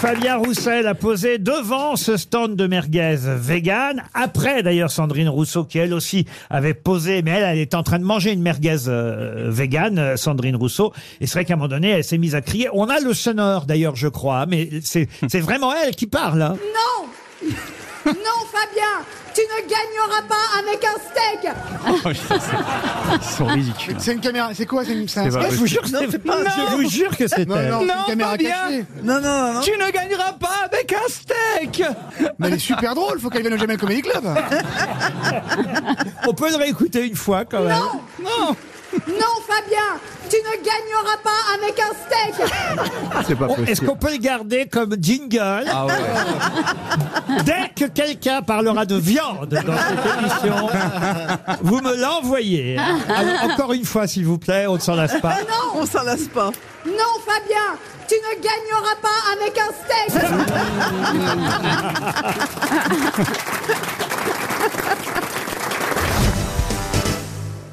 Fabien Roussel a posé devant ce stand de merguez vegan. Après, d'ailleurs, Sandrine Rousseau, qui elle aussi avait posé, mais elle, elle est en train de manger une merguez euh, vegan, euh, Sandrine Rousseau. Et c'est vrai qu'à un moment donné, elle s'est mise à crier. On a le sonore, d'ailleurs, je crois, mais c'est c'est vraiment elle qui parle. hein. Non Non, Fabien Tu ne gagneras pas avec un steak Ils sont ridicules. C'est une caméra, c'est quoi C'est une c'est un pas Je vous jure, que c'est- je vous jure que c'est Non, elle. non, c'est Non, une caméra cachée. Non, non, non. Tu ne gagneras pas avec un steak Mais elle est super drôle, faut qu'elle vienne au Jamel Comedy Club. On peut le réécouter une fois quand même. Non Non Non, Fabien Tu ne gagneras pas avec un steak C'est pas On- Est-ce qu'on peut le garder comme jingle Ah ouais. Dès que quelqu'un parlera de viande dans cette émission, vous me l'envoyez. Alors, encore une fois, s'il vous plaît, on ne s'en lasse pas. On s'en lasse pas. Non, Fabien Tu ne gagneras pas avec un steak